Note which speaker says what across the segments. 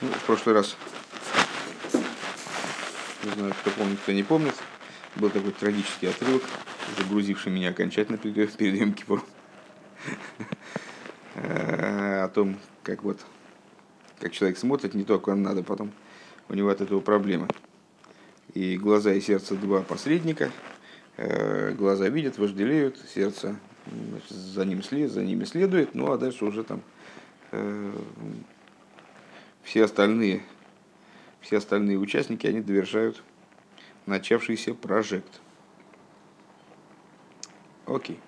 Speaker 1: Ну, в прошлый раз, не знаю, кто помнит, кто не помнит, был такой трагический отрывок, загрузивший меня окончательно перед, перед Йом. О том, как вот, как человек смотрит, не то, как он надо, потом у него от этого проблемы. И глаза и сердце два посредника. Э, глаза видят, вожделеют, сердце за, ним след, за ними следует, ну а дальше уже там э, все остальные, все остальные участники, они довершают начавшийся прожект. Окей.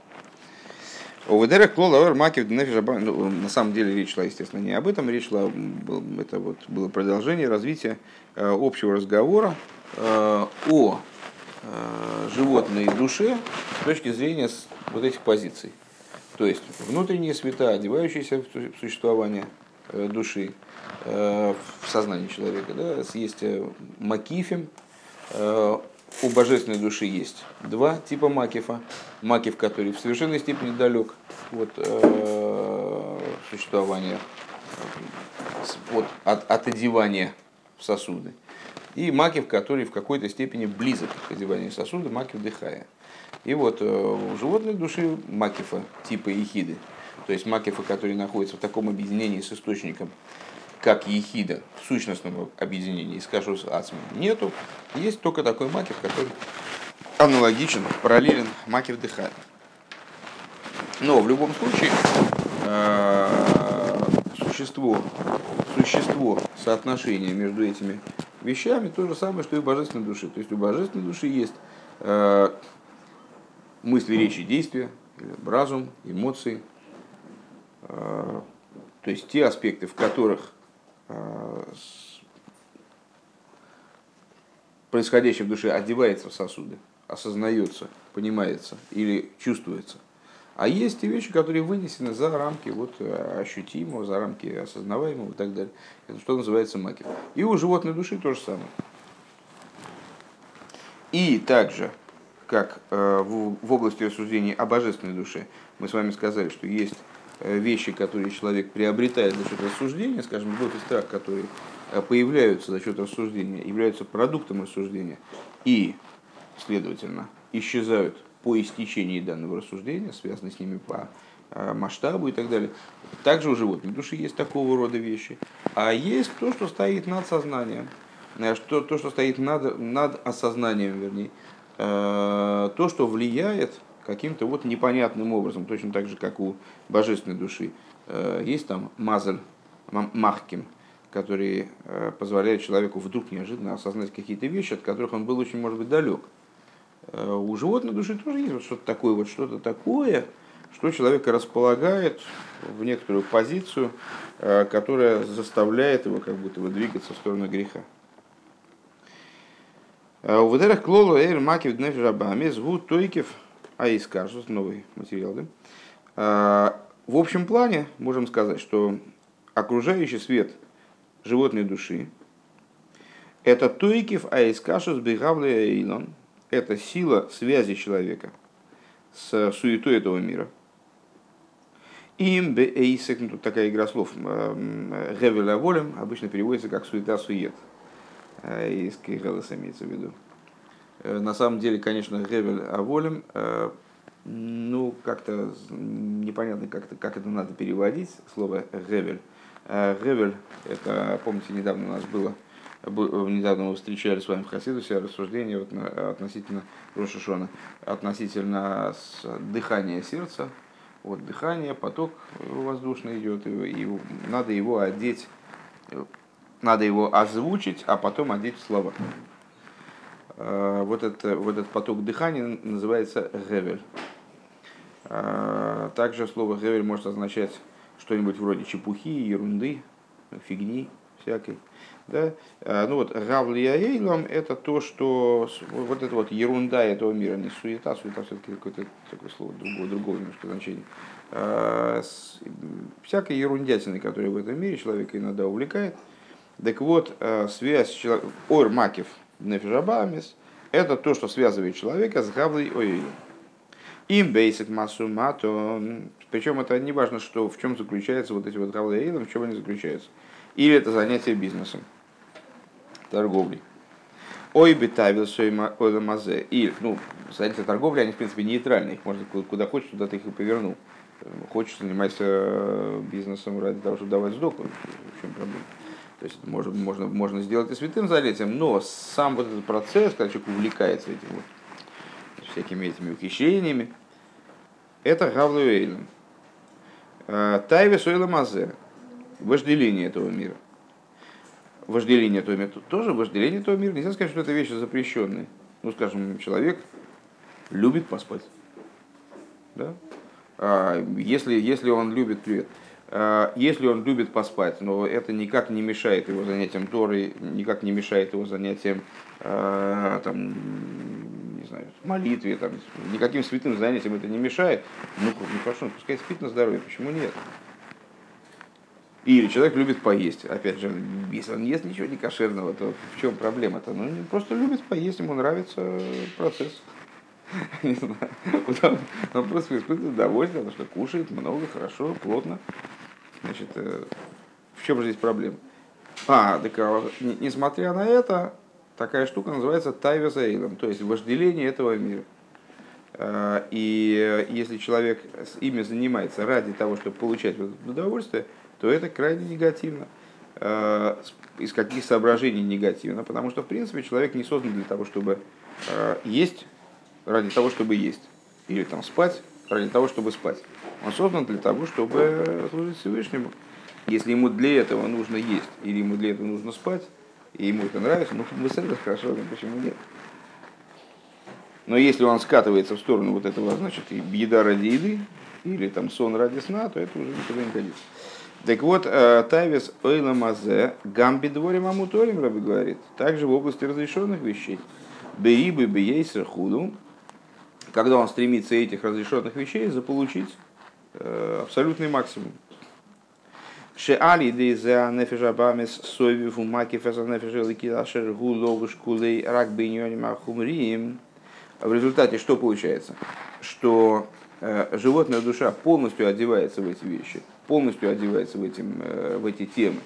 Speaker 1: Оведерах клола макив ну, на самом деле речь шла, естественно, не об этом, речь шла, это вот было продолжение развития э, общего разговора э, о э, животной душе с точки зрения вот этих позиций. То есть внутренние света, одевающиеся в существование души, в сознании человека. Да, есть макифим, у божественной души есть два типа макифа. Макиф, который в совершенной степени далек от э, существования, от, от, от одевания в сосуды. И макив, который в какой-то степени близок к одеванию сосуда, макив дыхая. И вот э, у животной души макифа типа ехиды, то есть макифа, который находится в таком объединении с источником, как ехида в сущностном объединении с кашус нету. Есть только такой макив, который аналогичен, параллелен макив дыхания. Но в любом случае э, существо, существо соотношения между этими вещами то же самое, что и у божественной души. То есть у божественной души есть э, мысли, речи, действия, разум, эмоции. Э, то есть те аспекты, в которых Э, происходящее в душе одевается в сосуды, осознается, понимается или чувствуется. А есть те вещи, которые вынесены за рамки вот, э, ощутимого, за рамки осознаваемого и так далее. Это что называется маки. И у животной души то же самое. И также, как в области рассуждений о божественной душе, мы с вами сказали, что есть вещи, которые человек приобретает за счет рассуждения, скажем, любовь и страх, которые э, появляются за счет рассуждения, являются продуктом рассуждения и, следовательно, исчезают по истечении данного рассуждения, связаны с ними по э, масштабу и так далее. Также у животных души есть такого рода вещи. А есть то, что стоит над сознанием, что, то, что стоит над, над осознанием, вернее, то, что влияет каким-то вот непонятным образом, точно так же, как у божественной души. Э, есть там мазаль, махким, который э, позволяет человеку вдруг неожиданно осознать какие-то вещи, от которых он был очень, может быть, далек. Э, у животной души тоже есть вот что-то такое, вот что-то такое, что человека располагает в некоторую позицию, которая заставляет его как будто бы двигаться в сторону греха. У выдерах клолу эйр макив днеф рабами звут тойкев а и скажут, новый материал, да? А, в общем плане можем сказать, что окружающий свет животной души – это туикив аискашус бегавле эйлон, это сила связи человека с суетой этого мира. Им бе эйсек, ну, тут такая игра слов, гевеля волем, обычно переводится как суета-сует. Из Кейгелеса имеется в виду. Э, на самом деле, конечно, Гевель Аволем, э, ну, как-то непонятно, как, -то, как это надо переводить, слово Гевель. Э, Гевель, это, помните, недавно у нас было, недавно мы встречали с вами в Хасидусе рассуждение вот, относительно Рошишона, относительно дыхания сердца, вот дыхание, поток воздушный идет, и, и надо его одеть, надо его озвучить, а потом одеть в слова. Э, вот, это, вот этот поток дыхания называется гевель. Э, также слово гевель может означать что-нибудь вроде чепухи, ерунды, фигни всякой. Да? Э, ну вот гавлияейлом это то, что вот это вот ерунда этого мира, не суета, суета все-таки какое-то такое слово другого, другого немножко значения. Всякой ерундятины, которая в этом мире человека иногда увлекает. Так вот, связь человека, ор макев, нефижабамис, это то, что связывает человека с гавлой ой. Им бейсит массу мато. Причем это не важно, что, в чем заключается вот эти вот гавлы в чем они заключаются. или это занятие бизнесом, торговлей. Ой, битавил мазе. И, ну, занятия торговли, они, в принципе, нейтральные. Их можно куда хочешь, туда ты их и повернул. Хочешь заниматься бизнесом ради того, чтобы давать сдоку, в чем проблема? То есть можно, можно, можно сделать и святым занятием, но сам вот этот процесс, когда человек увлекается этим вот, всякими этими ухищрениями, это гавлуэйлем. Э, Тайве Сойла Мазе, вожделение этого мира. Вожделение этого мира, тоже вожделение этого мира. Нельзя сказать, что это вещи запрещенные. Ну, скажем, человек любит поспать. Да? А, если, если он любит, привет, а, если он любит поспать, но это никак не мешает его занятиям Торы, никак не мешает его занятиям а, там, не знаю, молитве, там, никаким святым занятиям это не мешает, ну, ну хорошо, ну, пускай спит на здоровье, почему нет? Или человек любит поесть. Опять же, если он ест ничего не кошерного, то в чем проблема-то? Ну, просто любит поесть, ему нравится процесс. Не знаю. Он просто испытывает удовольствие, потому что кушает много, хорошо, плотно. Значит, э, в чем же здесь проблема? А, так, а, несмотря на это, такая штука называется тайвезаилом, то есть вожделение этого мира. Э, и если человек ими занимается ради того, чтобы получать удовольствие, то это крайне негативно. Э, из каких соображений негативно? Потому что, в принципе, человек не создан для того, чтобы есть ради того, чтобы есть. Или там спать ради того, чтобы спать. Он создан для того, чтобы служить Всевышнему. Если ему для этого нужно есть, или ему для этого нужно спать, и ему это нравится, ну, мы с хорошо, почему нет? Но если он скатывается в сторону вот этого, значит, еда ради еды, или там сон ради сна, то это уже никуда не годится. Так вот, э, Тайвис Ойла Мазе, Гамби Дворим Амуторим, Раби говорит, также в области разрешенных вещей. Беибы Бейсер Худу, когда он стремится этих разрешенных вещей заполучить э, абсолютный максимум. Шеали дейза нефежа бамес сойви фумаки феса нефежа ликидашер гуловыш кулей рак бейньоним. В результате что получается? Что э, животная душа полностью одевается в эти вещи, полностью одевается в, этим, э, в эти темы.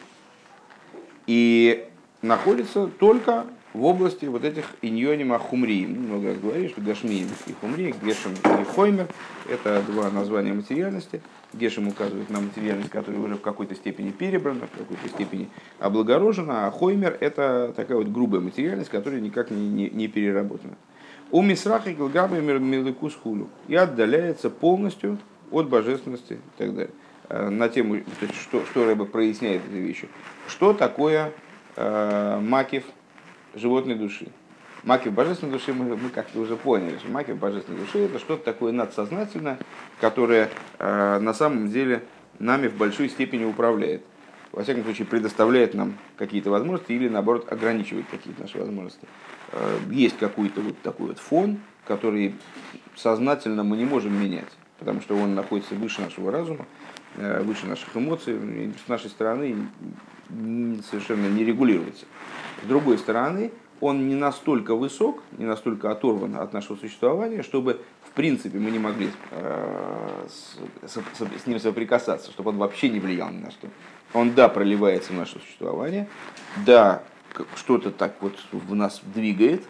Speaker 1: И находится только в области вот этих иньонима хумриим. Ну, много раз говорили, что гашмиим и хумри, гешем и хоймер – это два названия материальности. Гешем указывает на материальность, которая уже в какой-то степени перебрана, в какой-то степени облагорожена, а хоймер – это такая вот грубая материальность, которая никак не, не, не переработана. У мисраха и гилгамы милыкус хулю и отдаляется полностью от божественности и так далее. Э, на тему, то есть, что, что Рэба проясняет эти вещи. Что такое э, макив – животной души. Маки божественной души мы, мы как-то уже поняли, что маки божественной души это что-то такое надсознательное, которое э, на самом деле нами в большой степени управляет. Во всяком случае, предоставляет нам какие-то возможности или, наоборот, ограничивает какие-то наши возможности. Э, есть какой-то вот такой вот фон, который сознательно мы не можем менять, потому что он находится выше нашего разума, э, выше наших эмоций, и с нашей стороны совершенно не регулируется. С другой стороны, он не настолько высок, не настолько оторван от нашего существования, чтобы в принципе мы не могли э, с, с, с ним соприкасаться, чтобы он вообще не влиял ни на что. Он, да, проливается в наше существование, да, что-то так вот в нас двигает,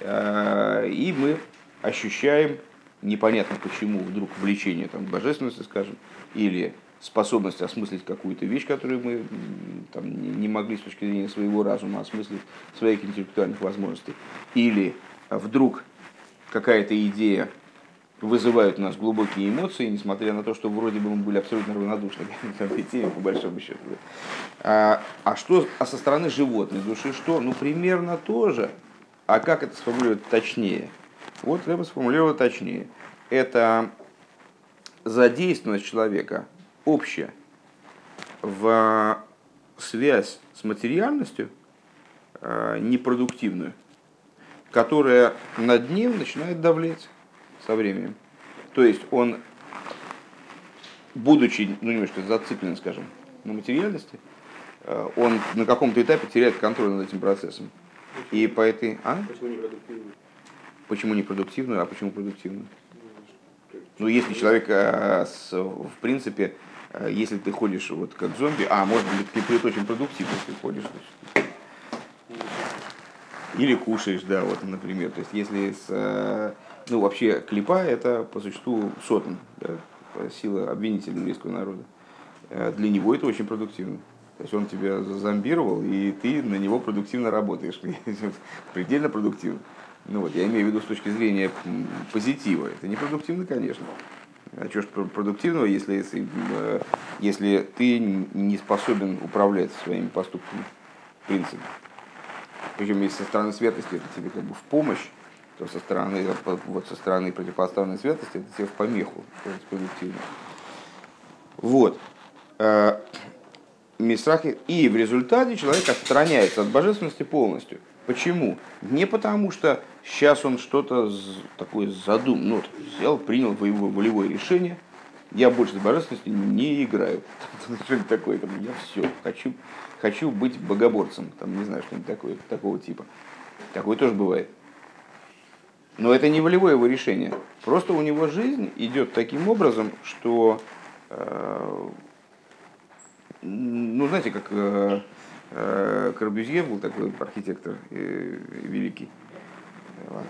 Speaker 1: э, и мы ощущаем непонятно почему вдруг влечение там, к божественности, скажем, или способность осмыслить какую-то вещь, которую мы там, не могли с точки зрения своего разума осмыслить, своих интеллектуальных возможностей. Или вдруг какая-то идея вызывает у нас глубокие эмоции, несмотря на то, что вроде бы мы были абсолютно равнодушны к этой теме, по большому счету. А, а что а со стороны животной души, что? Ну, примерно тоже. А как это сформулировать точнее? Вот Рэба сформулировал точнее. Это задействованность человека общее в связь с материальностью э, непродуктивную, которая над ним начинает давлеть со временем. То есть он, будучи ну, немножко зациклен, скажем, на материальности, э, он на каком-то этапе теряет контроль над этим процессом. И по этой... А? Почему непродуктивную? Почему непродуктивную, а почему продуктивную? Ну, если человек, э, в принципе, э, если ты ходишь вот как зомби, а может быть ты при очень продуктивно ты ходишь, значит, или кушаешь, да, вот, например. То есть, если с, э, ну, вообще, клипа это по существу сотен, да, сила обвинителя еврейского народа. Для него это очень продуктивно. То есть он тебя зомбировал, и ты на него продуктивно работаешь. Предельно продуктивно. Ну вот, я имею в виду с точки зрения позитива. Это не продуктивно, конечно. А что ж продуктивного, если, если, э, если ты не способен управлять своими поступками, в принципе. Причем если со стороны светлости это тебе как бы в помощь, то со стороны, вот со стороны противопоставленной светлости это тебе в помеху, продуктивно. Вот. Э. И в результате человек отстраняется от божественности полностью. Почему? Не потому, что сейчас он что-то такое задумал, ну, взял, принял волевое решение, я больше с божественностью не играю. Что-нибудь такое, там, я все, хочу, хочу быть богоборцем, там, не знаю, что-нибудь такое, такого типа. Такое тоже бывает. Но это не волевое его решение. Просто у него жизнь идет таким образом, что, э, ну, знаете, как э, Корбюзье был такой архитектор э, великий, э,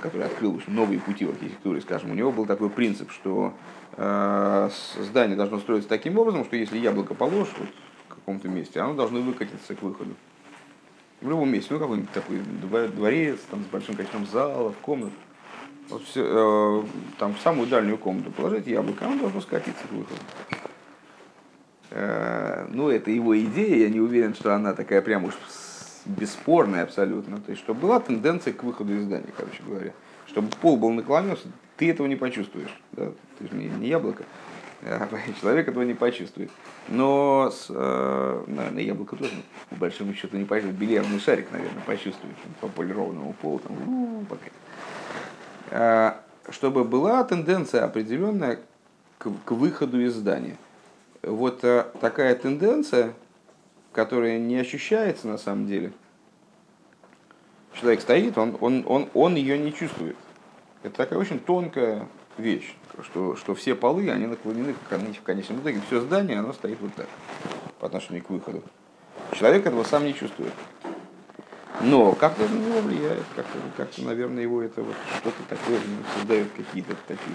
Speaker 1: который открыл новые пути в архитектуре, скажем, у него был такой принцип, что Э, здание должно строиться таким образом, что если яблоко положишь вот, в каком-то месте, оно должно выкатиться к выходу. В любом месте, ну какой-нибудь такой дворец там, с большим количеством залов, комнат. Вот все, э, там в самую дальнюю комнату положить яблоко, оно должно скатиться к выходу. Э, ну, это его идея, я не уверен, что она такая прям уж бесспорная абсолютно. То есть, чтобы была тенденция к выходу из здания, короче говоря. Чтобы пол был наклонился, ты этого не почувствуешь. Да? Ты же не, не яблоко. А человек этого не почувствует. Но, с, э, наверное, яблоко тоже, по большому счету, не почувствует. Бильярдный шарик, наверное, почувствует по полированному полу. Там, у-у-у, пока. А, чтобы была тенденция определенная к, к выходу из здания. Вот а, такая тенденция, которая не ощущается на самом деле. Человек стоит, он, он, он, он ее не чувствует. Это такая очень тонкая вещь, что, что все полы, они наклонены в конечном итоге. Все здание, оно стоит вот так, по отношению к выходу. Человек этого сам не чувствует. Но как-то на него влияет, как-то, как наверное, его это вот что-то такое создает какие-то такие.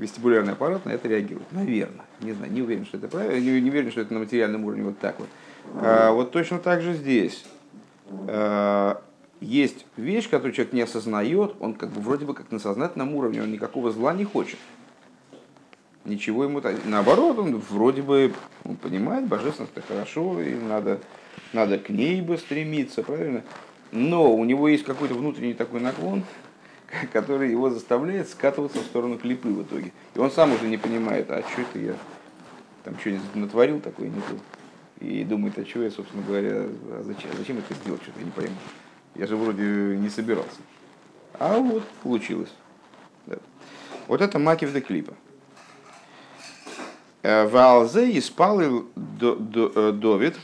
Speaker 1: Вестибулярный аппарат на это реагирует. Наверное. Не знаю, не уверен, что это правильно. Не, не уверен, что это на материальном уровне вот так вот. А, вот точно так же здесь. А, есть вещь, которую человек не осознает, он как бы вроде бы как на сознательном уровне, он никакого зла не хочет. Ничего ему наоборот, он вроде бы он понимает, божественность это хорошо, и надо, надо к ней бы стремиться, правильно? Но у него есть какой-то внутренний такой наклон, который его заставляет скатываться в сторону клипы в итоге. И он сам уже не понимает, а что это я там что-нибудь натворил такое не то. И думает, а что я, собственно говоря, а зачем, зачем это сделать, что-то я не пойму. Я же вроде не собирался. А вот получилось. Да. Вот это макив де клипа. Э, Валзе испалил э, Довид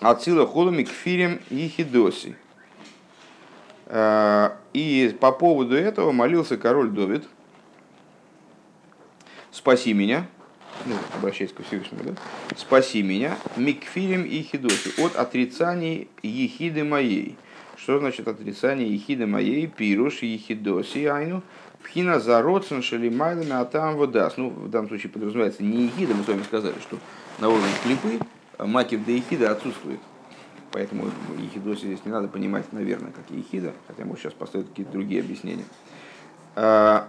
Speaker 1: от силы холоми к фирим и хидоси. И по поводу этого молился король Довид. Спаси меня, ну, обращаясь к Всевышнему, да? Спаси меня, микфирим и хидоси, от отрицаний ехиды моей. Что значит отрицание ехиды моей, пируш, ехидоси, айну, пхина за родсен шелимайлами, а там водас. Ну, в данном случае подразумевается не ехида, мы с вами сказали, что на уровне клипы макив до ехида отсутствует. Поэтому ехидоси здесь не надо понимать, наверное, как ехида, хотя мы сейчас поставим какие-то другие объяснения. А,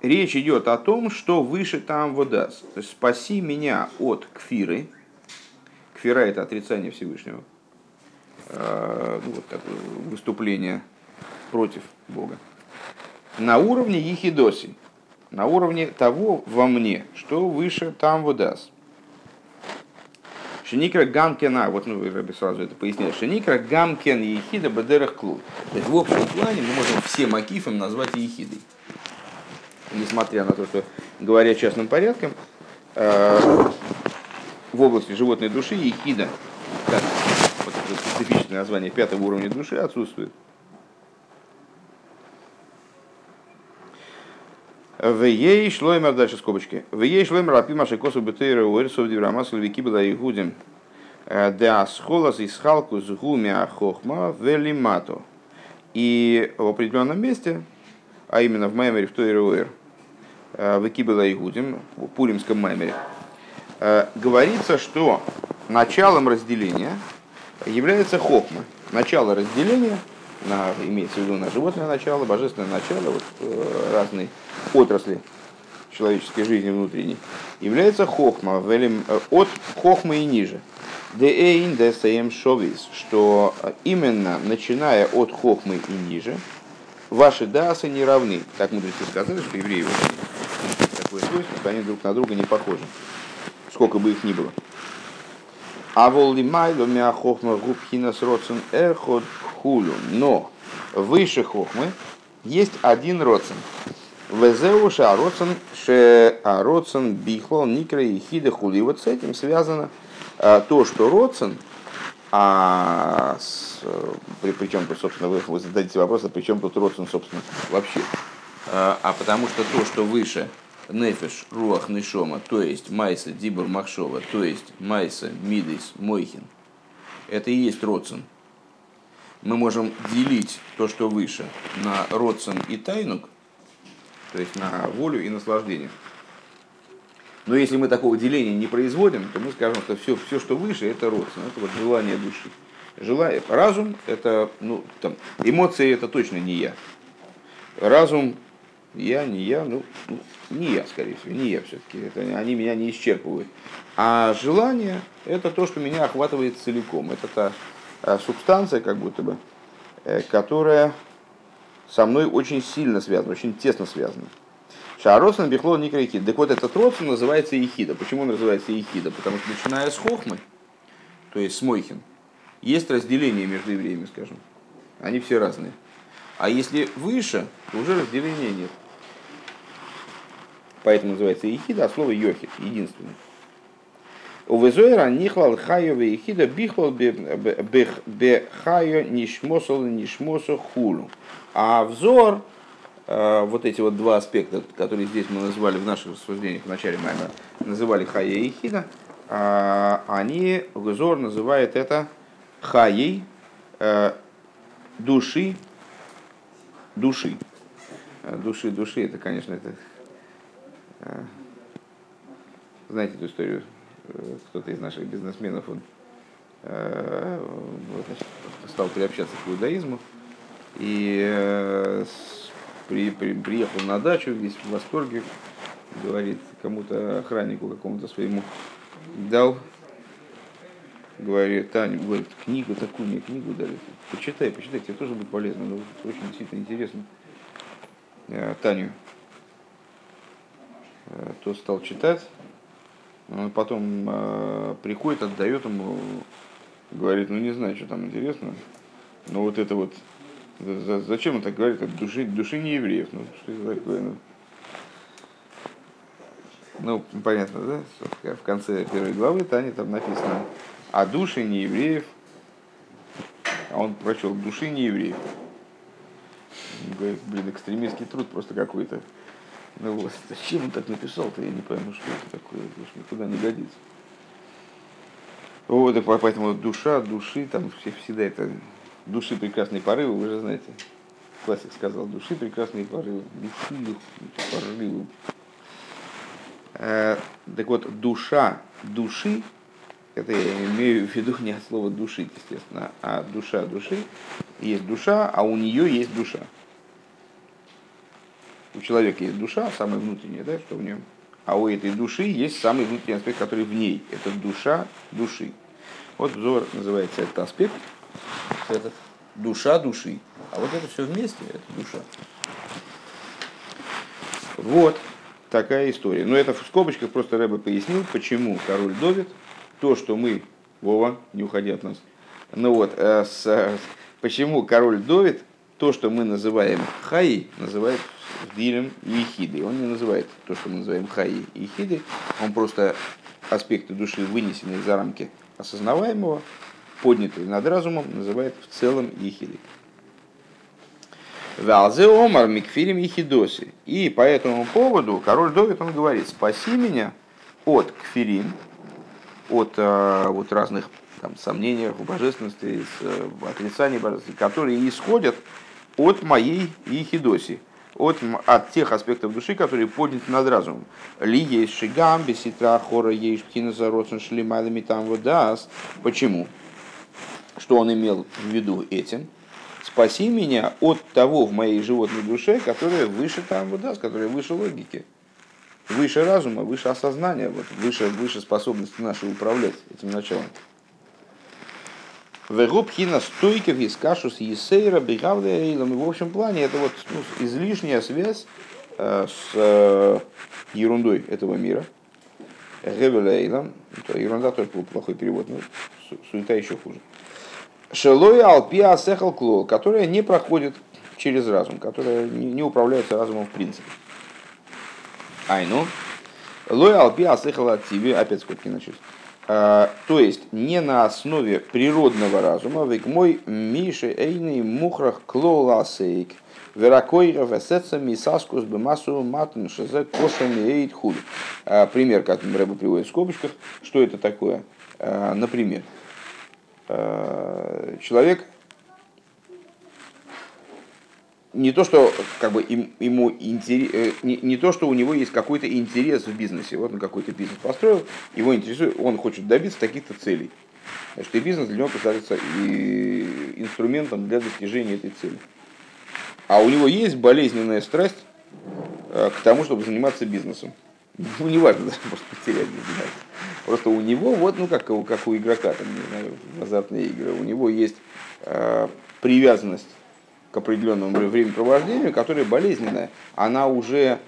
Speaker 1: речь идет о том, что выше там водас. То есть спаси меня от кфиры. Кфира это отрицание Всевышнего. А, ну, вот такое выступление против Бога. На уровне ехидоси, на уровне того во мне, что выше там водас. Шеникра гамкена, вот ну, Рэбби сразу это поясняет, Шеникра гамкен ехида бадерах клуб. То есть в общем плане мы можем все макифом назвать ехидой несмотря на то, что говоря частным порядком, э, в области животной души ехида, как вот это специфичное название пятого уровня души, отсутствует. В ей шлоймер, дальше скобочки. В ей шлоймер апи маши косу бетейра уэрсов диврамас львики была игудим. Да схолас и схалку с гумя хохма велимато. И в определенном месте, а именно в Маймере в Тойре Уэр, в Экибела Игудим, в Пуримском Маймере, говорится, что началом разделения является хохма. Начало разделения – на, имеется в виду на животное начало, божественное начало, вот, э, разные отрасли человеческой жизни внутренней, является хохма, велим, э, от хохмы и ниже. Деэйн что именно начиная от хохмы и ниже, ваши дасы не равны. Так мудрецы сказали, что евреи вот, такое свойство, что они друг на друга не похожи, сколько бы их ни было. А волли майло мя хохма губхина с родсен эхот хулю. Но выше хохмы есть один родсен. Везеуша родсен ше родсен бихло никра и хида хули. Вот с этим связано а, то, что родсен, а с, при, при чем тут, собственно, вы, вы зададите вопрос, а при чем тут родсен, собственно, вообще? А, а потому что то, что выше нефиш, руах, нишома, то есть майса, дибур, махшова, то есть майса, мидис, мойхин, это и есть родсен. Мы можем делить то, что выше, на родсен и тайнук, то есть на волю и наслаждение. Но если мы такого деления не производим, то мы скажем, что все, все что выше, это родсен, это вот желание души. Желание, разум – это, ну, там, эмоции – это точно не я. Разум я, не я, ну, ну, не я, скорее всего, не я все-таки. Это, они меня не исчерпывают. А желание – это то, что меня охватывает целиком. Это та субстанция, как будто бы, э, которая со мной очень сильно связана, очень тесно связана. Шаросан бихло никрейхид. Так вот, этот родствен называется ехида. Почему он называется ехида? Потому что начиная с хохмы, то есть с мойхин, есть разделение между евреями, скажем. Они все разные. А если выше, то уже разделения нет. Поэтому называется ехида, а слово йохид, единственный. У Везойра нихлал хайо ехида бихлал бехайо нишмосол нишмосо хулу. А взор, э, вот эти вот два аспекта, которые здесь мы назвали в наших рассуждениях в начале мая, называли хая и хида, а, они, взор называет это хаей э, души, души. Э, души, души, это, конечно, это знаете эту историю? Э, кто-то из наших бизнесменов он э, значит, стал приобщаться к иудаизму и э, при, при, приехал на дачу весь в восторге, говорит кому-то охраннику какому-то своему дал, говорит, Таня, говорит, книгу такую мне книгу дали, почитай, почитай, тебе тоже будет полезно, ну, очень действительно интересно. Таню то стал читать, он потом э, приходит, отдает ему, говорит, ну не знаю, что там интересно, но вот это вот, зачем он так говорит, от души, души не евреев, ну что это такое, ну. Ну, понятно, да? В конце первой главы Тани там написано, а души не евреев, а он прочел души не евреев. Говорит, блин, экстремистский труд просто какой-то. Ну вот, зачем он так написал-то, я не пойму, что это такое, это никуда не годится. Вот, и поэтому душа, души, там все, всегда это души прекрасные порывы, вы же знаете. Классик сказал, души прекрасные порывы, души порывы. Э, так вот, душа души, это я имею в виду не от слова души, естественно, а душа души, есть душа, а у нее есть душа у человека есть душа, самая внутренняя, да, что в нем. А у этой души есть самый внутренний аспект, который в ней. Это душа души. Вот взор называется этот аспект, это душа души. А вот это все вместе, это душа. Вот такая история. Но это в скобочках просто Рэбе пояснил, почему король Довид, то, что мы, Вова, не уходи от нас, ну вот, э, с, почему король Довид, то, что мы называем Хаи, называет Дилем и Ехиды. Он не называет то, что мы называем Хаи и Ехиды. Он просто аспекты души, вынесенные за рамки осознаваемого, поднятые над разумом, называет в целом Ехидой. Валзе омар микфирим и хидоси. И по этому поводу король Довид, он говорит, спаси меня от кфирим, от э, вот разных там, сомнений в божественности, э, отрицаний божественности, которые исходят от моей ехидоси, от, от тех аспектов души, которые подняты над разумом. Ли есть шигам, беситра, хора, есть пхина зароцен, шлемайлами там водас. Почему? Что он имел в виду этим? Спаси меня от того в моей животной душе, которое выше там водас, которое выше логики выше разума, выше осознания, вот, выше, выше способности нашей управлять этим началом. Вегубхина стойков из кашус есейра бегавлейлом. В общем плане это вот ну, излишняя связь э, с э, ерундой этого мира. Гевелейлом. Ерунда тоже был плохой перевод, но суета еще хуже. Шелой алпиа сехал клол, которая не проходит через разум, которая не, управляется разумом в принципе. Айну. Лой алпи асыхала тебе, опять скобки начались. А, то есть не на основе природного разума, век мой миши эйный мухрах клоласейк, веракойра весеца мисаскус бемасу матн шезе кошами эйт худ. А, пример, как Рэба приводит в скобочках, что это такое? А, например, человек не то, что как бы им, ему интерес, э, не, не то, что у него есть какой-то интерес в бизнесе. Вот он какой-то бизнес построил, его интересует, он хочет добиться таких-то целей. Значит, и бизнес для него представляется и инструментом для достижения этой цели. А у него есть болезненная страсть э, к тому, чтобы заниматься бизнесом. Ну, важно, даже может потерять, не знаю. Просто у него, вот, ну, как, как у игрока, там, не знаю, в азартные игры, у него есть э, привязанность к определенному времяпровождению, которое болезненное, она уже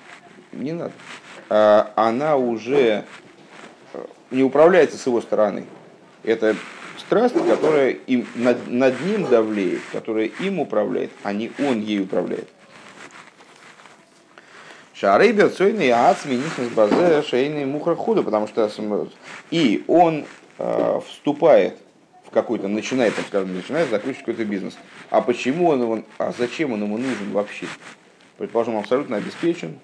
Speaker 1: не надо, а, она уже э, не управляется с его стороны. Это страсть, которая им, над, над ним давлеет, которая им управляет, а не он ей управляет. Шарейбер цойный ацминихнес базе шейный мухра худо, потому что и он э, вступает какой-то, начинает, там, скажем, начинает закручивать какой-то бизнес. А почему он его, а зачем он ему нужен вообще? Предположим, абсолютно обеспечен,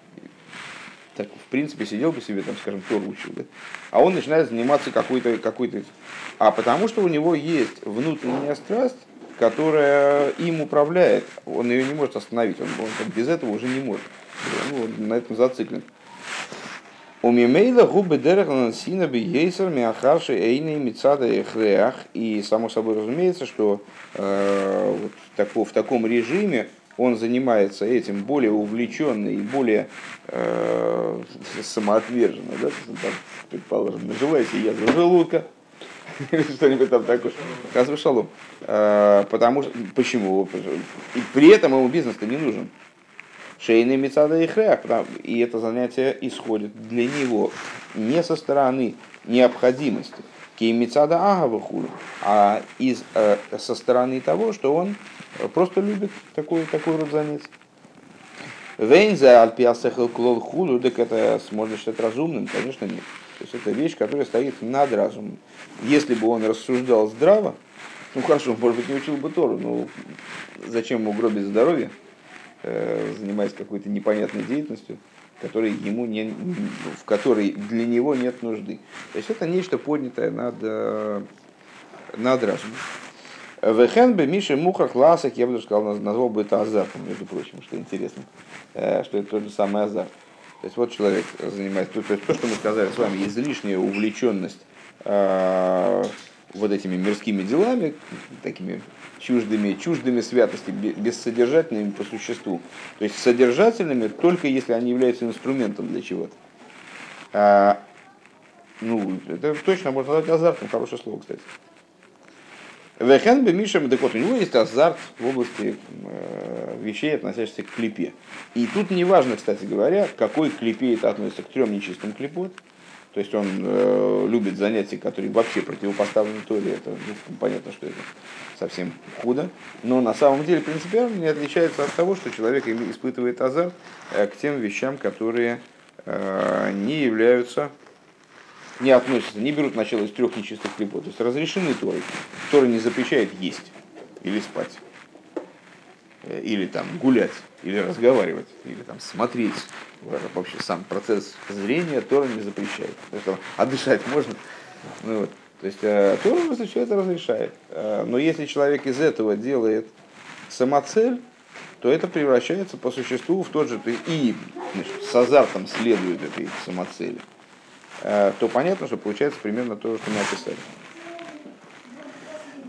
Speaker 1: так, в принципе, сидел бы себе, там, скажем, Тор учил, да? а он начинает заниматься какой-то, какой-то... А потому что у него есть внутренняя страсть, которая им управляет, он ее не может остановить, он, он без этого уже не может. Ну, он на этом зациклен. У Мимейла губы дерехлан сина би ейсер миахарши эйны мицада эхреах. И само собой разумеется, что э, вот тако, в таком режиме он занимается этим более увлеченно и более э, самоотверженно. Да? Там, предположим, наживая себе язву желудка, что-нибудь там такое. Казвы шалом. Э, потому что, почему? И при этом ему бизнес-то не нужен. Шейный Мецада и и это занятие исходит для него не со стороны необходимости, кей Мецада Агавахулю, а из, э, со стороны того, что он просто любит такой, такой род занятий. Вейнза альпиасехал клол худу, так это можно считать разумным? Конечно, нет. То есть это вещь, которая стоит над разумом. Если бы он рассуждал здраво, ну хорошо, может быть, не учил бы Тору, но зачем ему гробить здоровье? Э, занимаясь какой-то непонятной деятельностью, которой ему не, в которой для него нет нужды. То есть это нечто поднятое над, э, над разумом. Вехен бы Миша Муха классик, я бы даже сказал, назвал бы это азартом, между прочим, что интересно, э, что это тот же самый азарт. То есть вот человек занимается, то есть то, что мы сказали с вами, излишняя увлеченность вот этими мирскими делами, такими чуждыми, чуждыми святости, бессодержательными по существу. То есть содержательными только если они являются инструментом для чего-то. А, ну, это точно можно назвать азартом, хорошее слово, кстати. Вехен бы Миша, так вот, у него есть азарт в области э, вещей, относящихся к клипе. И тут не важно, кстати говоря, какой клипе это относится к трем нечистым клипот, то есть он э, любит занятия, которые вообще противопоставлены Торе. Это ну, понятно, что это совсем худо. Но на самом деле принципиально не отличается от того, что человек испытывает азарт э, к тем вещам, которые э, не являются, не относятся, не берут начало из трех нечистых хлебов. То есть разрешены Торой. Тора не запрещает есть или спать. э, или там гулять, или разговаривать, или там смотреть. Вообще сам процесс зрения Тора не запрещает. Это, а дышать можно? Ну, вот. То есть э, Тора разрешает, разрешает. Э, но если человек из этого делает самоцель, то это превращается по существу в тот же, и значит, с азартом следует этой самоцели, э, то понятно, что получается примерно то, что мы описали.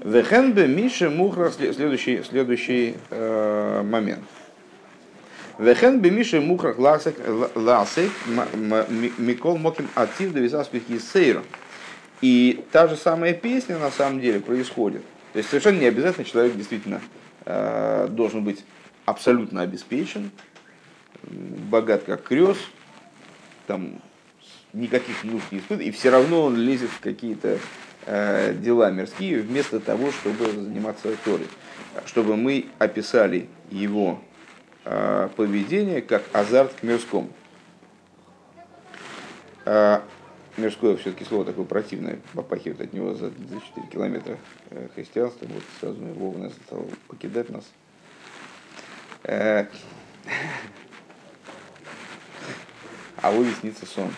Speaker 1: Вехенбе Миша Мухра, следующий, следующий э, момент. Вехенбе Миша Мухра Ласек Микол Моким Атив Довизаских Есейром. И та же самая песня на самом деле происходит. То есть совершенно не обязательно человек действительно э, должен быть абсолютно обеспечен, богат как крест, там никаких нужд не испытывает, и все равно он лезет в какие-то э, дела мирские вместо того, чтобы заниматься Торой. Чтобы мы описали его э, поведение как азарт к мирскому. Э, мирское все-таки слово такое противное, попахивает от него за, за 4 километра э, христианства. Вот сразу Вова нас стал покидать нас. Э, а Вове снится сон.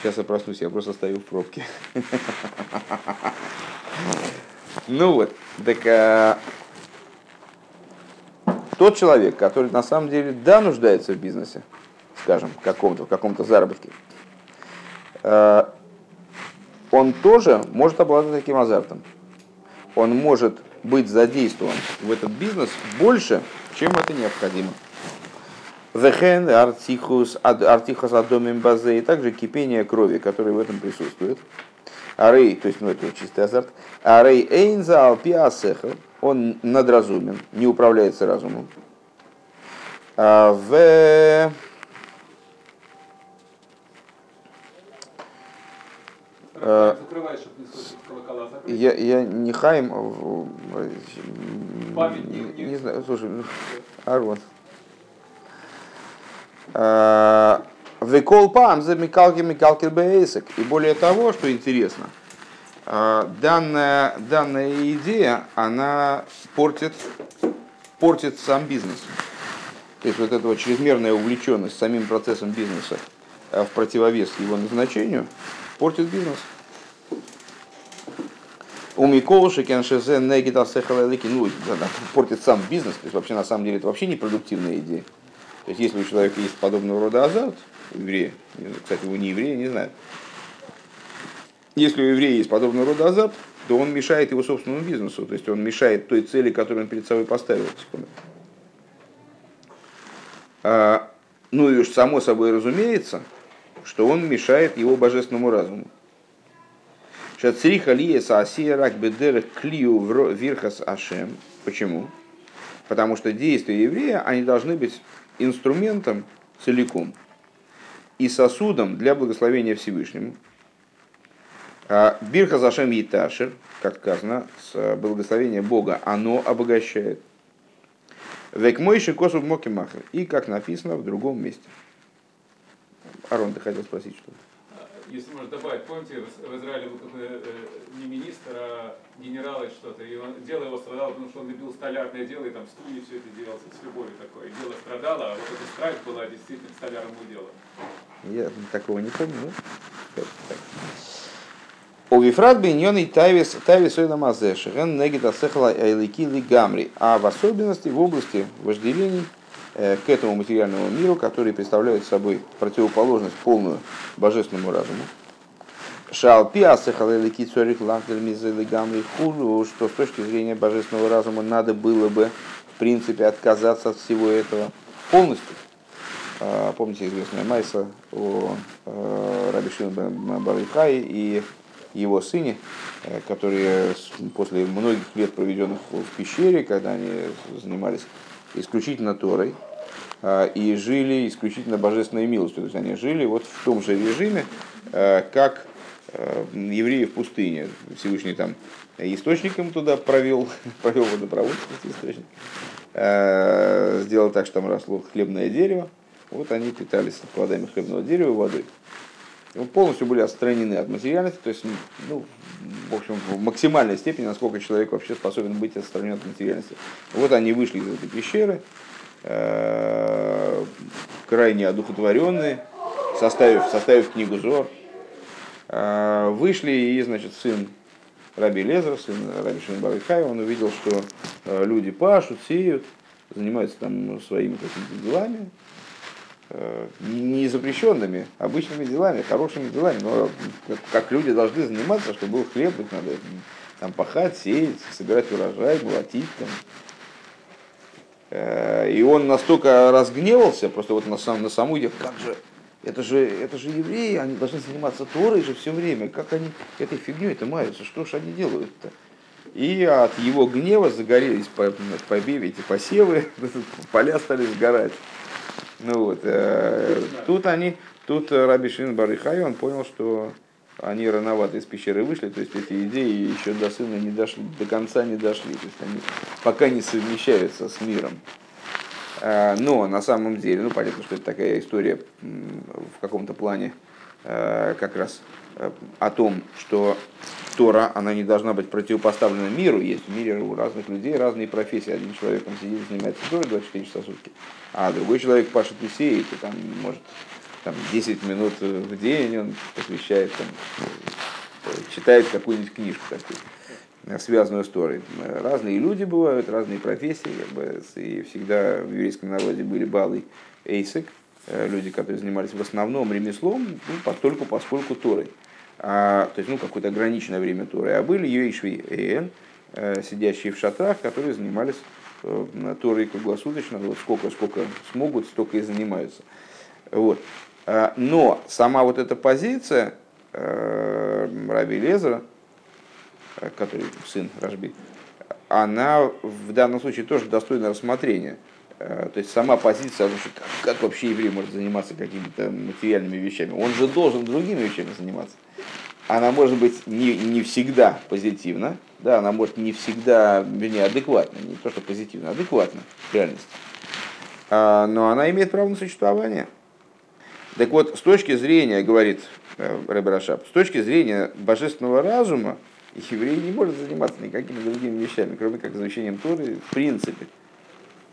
Speaker 1: Сейчас я проснусь, я просто стою в пробке. Ну вот, так а, тот человек, который на самом деле да нуждается в бизнесе, скажем, каком-то, в каком-то заработке, Э, он тоже может обладать таким азартом. Он может быть задействован в этот бизнес больше, чем это необходимо. Вехен, артихус, артихус адомим базе, и также кипение крови, которое в этом присутствует. Арей, то есть, ну это чистый азарт. Арей эйнза алпиасеха, он надразумен, не управляется разумом. А в Закрывай, чтобы не слышать колокола. Я, я не Хайм, Памятник, не, не знаю, слушай, ну, Арвон. Э, Векол пам за Микалки Микалки Бейсек. И более того, что интересно, э, данная, данная идея, она портит, портит сам бизнес. То есть вот эта вот чрезмерная увлеченность самим процессом бизнеса в противовес его назначению – портит бизнес. У Миколши Кеншезе Негита Сехалалики, ну, портит сам бизнес, то есть вообще на самом деле это вообще не продуктивная идея. То есть если у человека есть подобного рода азарт, у еврея, кстати, вы не еврея, не знаю. Если у еврея есть подобного рода азарт, то он мешает его собственному бизнесу, то есть он мешает той цели, которую он перед собой поставил. А, ну и уж само собой разумеется, что он мешает его божественному разуму. Шацриха лиеса асия рак бедерах клию вирхас ашем. Почему? Потому что действия еврея, они должны быть инструментом целиком и сосудом для благословения Всевышнему. А Бирха Зашем Еташер, как сказано, с благословения Бога, оно обогащает. Век мойши косу в мокимахер. И как написано в другом месте. Арон, ты хотел спросить что-то?
Speaker 2: Если можно добавить, помните, в Израиле был какой э, не министр, а генерал или что-то, и он, дело его страдало, потому что он любил столярное дело, и там стулья все это делал с любовью такое. дело страдало, а вот эта страсть была действительно столярному делу.
Speaker 1: Я такого не помню, ну, У Вифрат Беньон и Тайвис Тайвис Ойна Шерен Негит Асехала Айлики Гамри, а в особенности в области вожделений Э, к этому материальному миру, который представляет собой противоположность полную божественному разуму. Что с точки зрения божественного разума надо было бы в принципе отказаться от всего этого полностью. А, помните известная Майса о э, Раби Барихай и его сыне, э, которые после многих лет, проведенных в пещере, когда они занимались исключительно Торой а, и жили исключительно божественной милостью. То есть они жили вот в том же режиме, а, как а, евреи в пустыне. Всевышний там источником туда провел, провел водопровод, источник, сделал так, что там росло хлебное дерево. Вот они питались плодами хлебного дерева водой. Полностью были отстранены от материальности, то есть, ну, в общем, в максимальной степени, насколько человек вообще способен быть отстранен от материальности. Вот они вышли из этой пещеры, э, крайне одухотворенные, составив, составив книгу Зор, э, вышли и, значит, сын Раби Лезер, сын Раби Шинбарыхай, он увидел, что э, люди пашут, сеют, занимаются там своими какими-то делами, не запрещенными, обычными делами, хорошими делами, но как люди должны заниматься, чтобы был хлеб, их надо там пахать, сеять, собирать урожай, молотить там. Э, и он настолько разгневался, просто вот на, сам, на саму идею, как же, это же, это же евреи, они должны заниматься Торой же все время, как они этой фигней это маются, что ж они делают-то? И от его гнева загорелись по, по эти посевы, поля стали сгорать. Ну вот, э, тут они, тут Раби Шин Барыхай, он понял, что они рановато из пещеры вышли, то есть эти идеи еще до сына не дошли, до конца не дошли, то есть они пока не совмещаются с миром. Э, но на самом деле, ну понятно, что это такая история в каком-то плане э, как раз о том, что Тора, она не должна быть противопоставлена миру. Есть в мире у разных людей разные профессии. Один человек там сидит, занимается Торой 24 часа в сутки, а другой человек пашет и сеет, и там может там, 10 минут в день он посвящает, там, читает какую-нибудь книжку такую, связанную с Торой. Разные люди бывают, разные профессии, как бы, и всегда в еврейском народе были балы эйсек, э, люди, которые занимались в основном ремеслом, ну, постольку, поскольку Торой а, то есть ну, какое-то ограниченное время Торы, а были Йоишви Эйн, э, сидящие в шатрах, которые занимались э, Торой круглосуточно, вот сколько, сколько смогут, столько и занимаются. Вот. А, но сама вот эта позиция э, Раби Лезера, который сын Рашби, она в данном случае тоже достойна рассмотрения. То есть сама позиция, значит, как, вообще еврей может заниматься какими-то материальными вещами? Он же должен другими вещами заниматься она может быть не, не всегда позитивна, да, она может не всегда, вернее, адекватна, не то, что позитивно, адекватна в реальности. А, но она имеет право на существование. Так вот, с точки зрения, говорит э, Рэбе Рашаб, с точки зрения божественного разума, еврей не может заниматься никакими другими вещами, кроме как изучением Торы в принципе.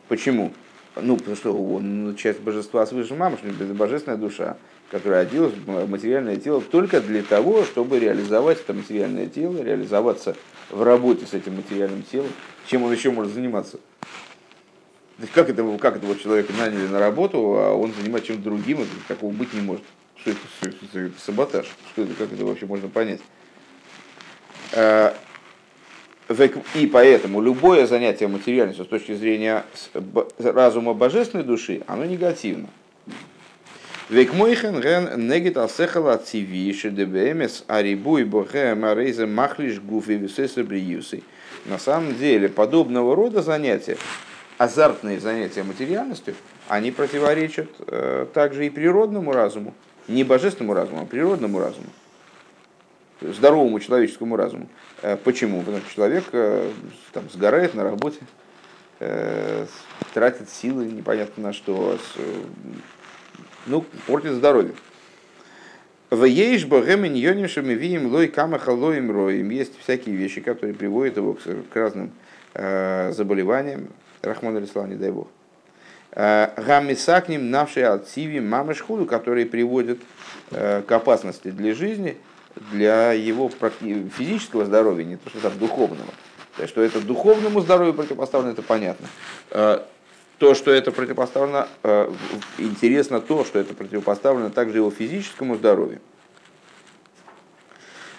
Speaker 1: Почему? Ну, потому что он часть божества свыше что это божественная душа которая оделась в материальное тело только для того, чтобы реализовать это материальное тело, реализоваться в работе с этим материальным телом. Чем он еще может заниматься? Как это, как этого человека наняли на работу, а он занимается чем-то другим, это такого быть не может. Что это, что это, это саботаж? Что это, как это вообще можно понять? И поэтому любое занятие материальностью с точки зрения разума божественной души, оно негативно. На самом деле, подобного рода занятия, азартные занятия материальностью, они противоречат э, также и природному разуму, не божественному разуму, а природному разуму, здоровому человеческому разуму. Э, почему? Потому что человек э, там, сгорает на работе, э, тратит силы непонятно на что, ну, портит здоровье. В видим лой камаха лоим роем. Есть всякие вещи, которые приводят его к разным заболеваниям. Рахман Алислав, не дай бог. Гамисакним навши альциви мамашхуду, которые приводят к опасности для жизни, для его физического здоровья, не то что там духовного. Что это духовному здоровью противопоставлено, это понятно. Э, то, что это противопоставлено, э, интересно то, что это противопоставлено также его физическому здоровью.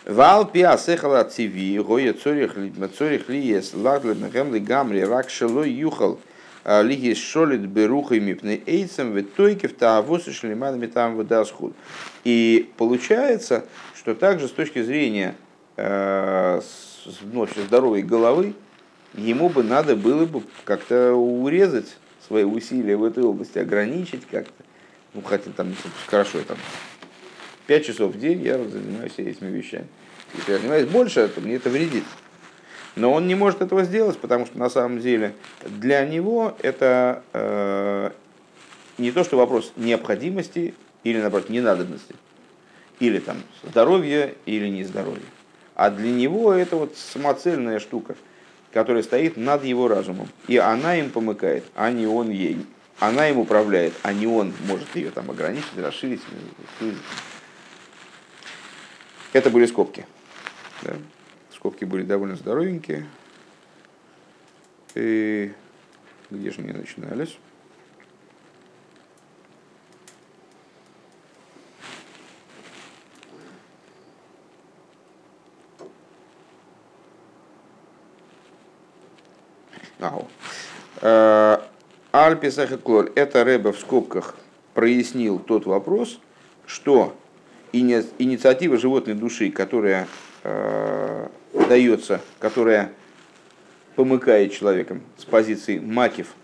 Speaker 1: Вал пиа сехала циви, гоя цорих лиес лаглем гемли гамри рак шелой юхал э, лиги шолит берухой мипны эйцем в итоге в таавосы шлеманами там выдасхуд. И получается, что также с точки зрения э, ну, здоровой головы, ему бы надо было бы как-то урезать свои усилия в этой области ограничить как-то, ну, хотя там, хорошо, там, 5 часов в день я занимаюсь этими вещами. Если я занимаюсь больше, то мне это вредит. Но он не может этого сделать, потому что на самом деле для него это э, не то, что вопрос необходимости или, наоборот, ненадобности. Или там здоровье, или нездоровье. А для него это вот самоцельная штука, которая стоит над его разумом. И она им помыкает, а не он ей. Она им управляет, а не он может ее там ограничить, расширить. Это были скобки. Да? Скобки были довольно здоровенькие. И где же они начинались? Ау. Э, Альписах и Клоль. Это Рэбе в скобках прояснил тот вопрос, что инициатива животной души, которая э, дается, которая помыкает человеком с позиции макив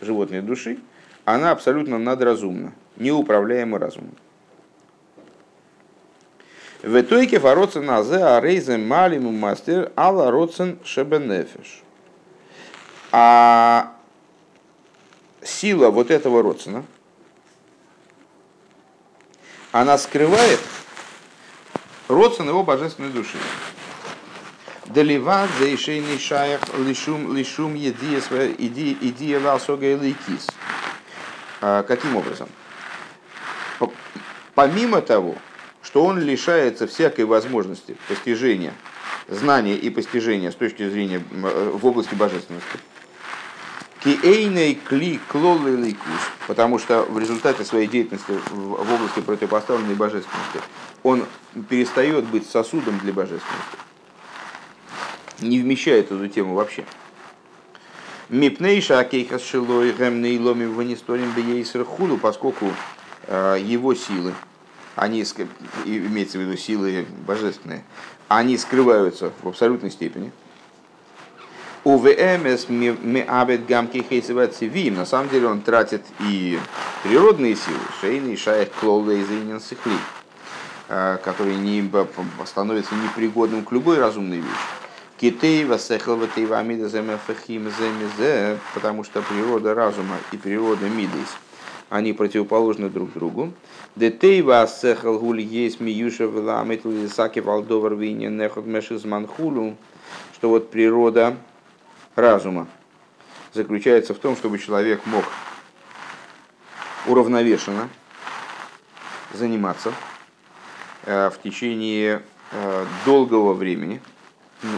Speaker 1: животной души, она абсолютно надразумна, неуправляема разумом. В итоге фароцен азе арейзем малиму мастер ала роцен шебенефеш. А сила вот этого родствена, она скрывает родствен его божественной души. Деливат дейшейный шаях лишум лишум идия валсога и лейкис. А, каким образом? Помимо того, что он лишается всякой возможности постижения, знания и постижения с точки зрения в области божественности, Киэйней кли клолы потому что в результате своей деятельности в области противопоставленной божественности он перестает быть сосудом для божественности. Не вмещает эту тему вообще. Мипнейша акейхас шилой гемней ломи ванисторим бейсер худу, поскольку э, его силы, они, имеется в виду силы божественные, они скрываются в абсолютной степени – УВМС ми абет гамки хейсевацивим. На самом деле он тратит и природные силы, шейный шаях клоулы из сихли, э, которые не становятся непригодным к любой разумной вещи. Китей васехлава тейвамида земефахим земезе, потому что природа разума и природа мидейс, они противоположны друг другу. Детей васехл гуль есть миюша вламит лисаки валдовар винен нехот мешиз манхулу, что вот природа разума заключается в том, чтобы человек мог уравновешенно заниматься э, в течение э, долгого времени, ну,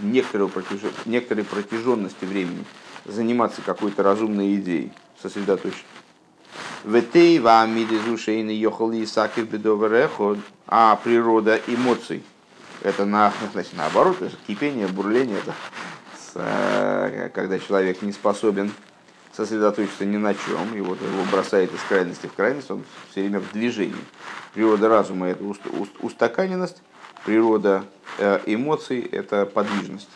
Speaker 1: некоторой, протяж... некоторой протяженности времени, заниматься какой-то разумной идеей, сосредоточенно. А природа эмоций, это на, значит, наоборот, кипение, бурление, это когда человек не способен сосредоточиться ни на чем, и вот его бросает из крайности в крайность, он все время в движении. Природа разума – это устаканенность, природа э, эмоций – это подвижность.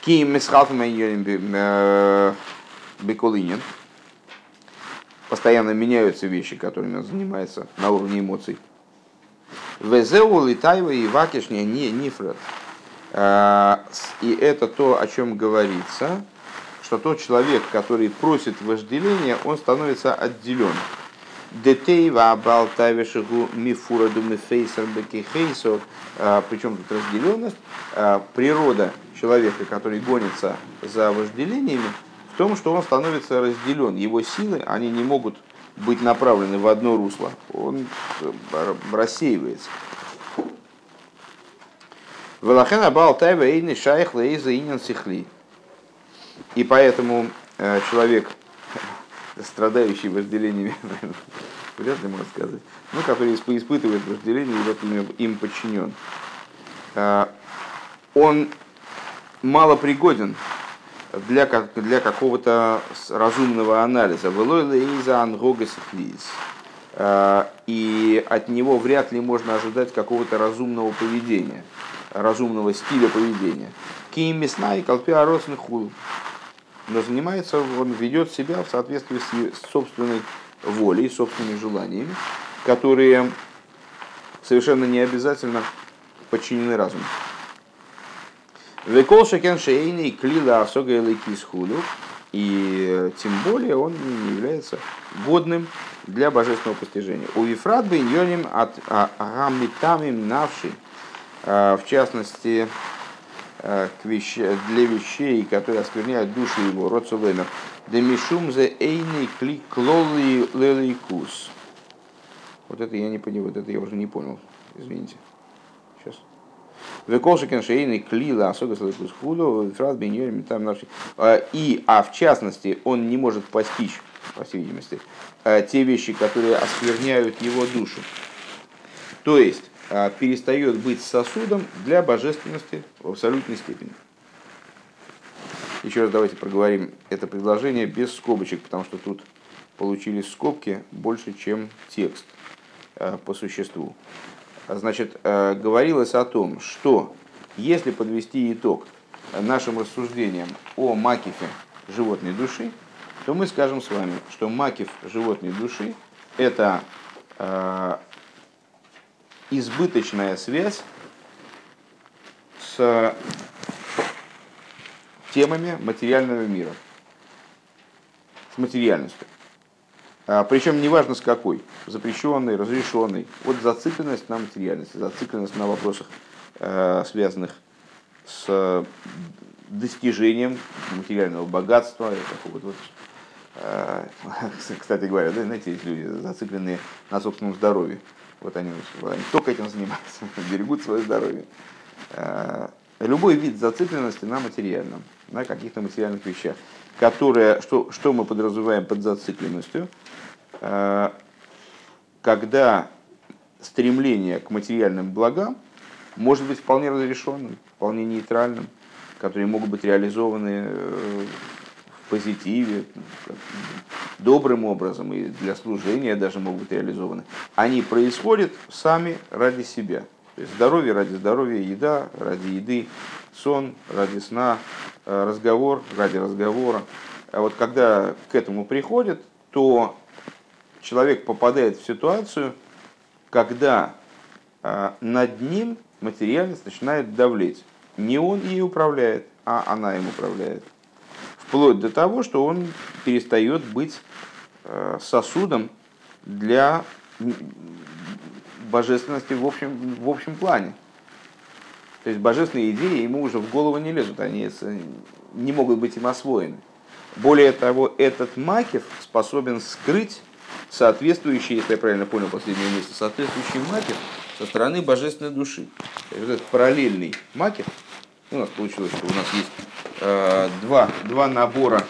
Speaker 1: Ким э, Беколинин. Постоянно меняются вещи, которыми он занимается на уровне эмоций. Везеу литайва и вакишня не нифрат. А, и это то, о чем говорится, что тот человек, который просит вожделения, он становится отделен. Детейва балтавишигу мифураду мифейсер бекихейсо. А, Причем тут разделенность. А, природа человека, который гонится за вожделениями, в том, что он становится разделен. Его силы, они не могут быть направлены в одно русло. Он э, рассеивается. Велахен абал тайва эйни шайх лейза инин сихли. И поэтому э, человек, страдающий вожделениями, вряд ли можно сказать, ну, который испытывает вожделение и вот им подчинен, э, он мало пригоден для, для какого-то разумного анализа. Э, и от него вряд ли можно ожидать какого-то разумного поведения разумного стиля поведения. Ким мясна и колпиа хул. Но занимается, он ведет себя в соответствии с собственной волей, собственными желаниями, которые совершенно не обязательно подчинены разуму. Векол шекен шейни клила асога схулю. И тем более он не является годным для божественного постижения. У Вифрат Беньоним от Гамитамим Навши, в частности, для вещей, которые оскверняют души его, род Сулемер, Демишум зе эйный клолы лелейкус. Вот это я не понял, вот это я уже не понял, извините. Сейчас. Веколшикен шейный клила особо слышус худу, фраз беньёрим там наши. И, а в частности, он не может постичь, по всей видимости, те вещи, которые оскверняют его душу. То есть, перестает быть сосудом для божественности в абсолютной степени. Еще раз давайте проговорим это предложение без скобочек, потому что тут получились скобки больше, чем текст э, по существу. Значит, э, говорилось о том, что если подвести итог нашим рассуждениям о макифе животной души, то мы скажем с вами, что макиф животной души – это избыточная связь с темами материального мира, с материальностью. А, причем неважно с какой, запрещенной, разрешенной. Вот зацикленность на материальности, зацикленность на вопросах, э, связанных с достижением материального богатства, э, кстати говоря, знаете, есть люди зацикленные на собственном здоровье. Вот они, они только этим занимаются, берегут свое здоровье. Э, любой вид зацикленности на материальном, на каких-то материальных вещах, которые, что, что мы подразумеваем под зацикленностью, э, когда стремление к материальным благам может быть вполне разрешенным, вполне нейтральным, которые могут быть реализованы э, позитиве, добрым образом и для служения даже могут быть реализованы, они происходят сами ради себя – то есть здоровье ради здоровья, еда ради еды, сон ради сна, э, разговор ради разговора. А вот когда к этому приходит, то человек попадает в ситуацию, когда э, над ним материальность начинает давлеть. Не он ей управляет, а она им управляет. Вплоть до того, что он перестает быть э, сосудом для божественности в общем, в общем плане. То есть божественные идеи ему уже в голову не лезут, они не могут быть им освоены. Более того, этот макев способен скрыть соответствующий, если я правильно понял последнее место, соответствующий макев со стороны божественной души. То есть этот параллельный макев, у нас получилось, что у нас есть э, два, два набора,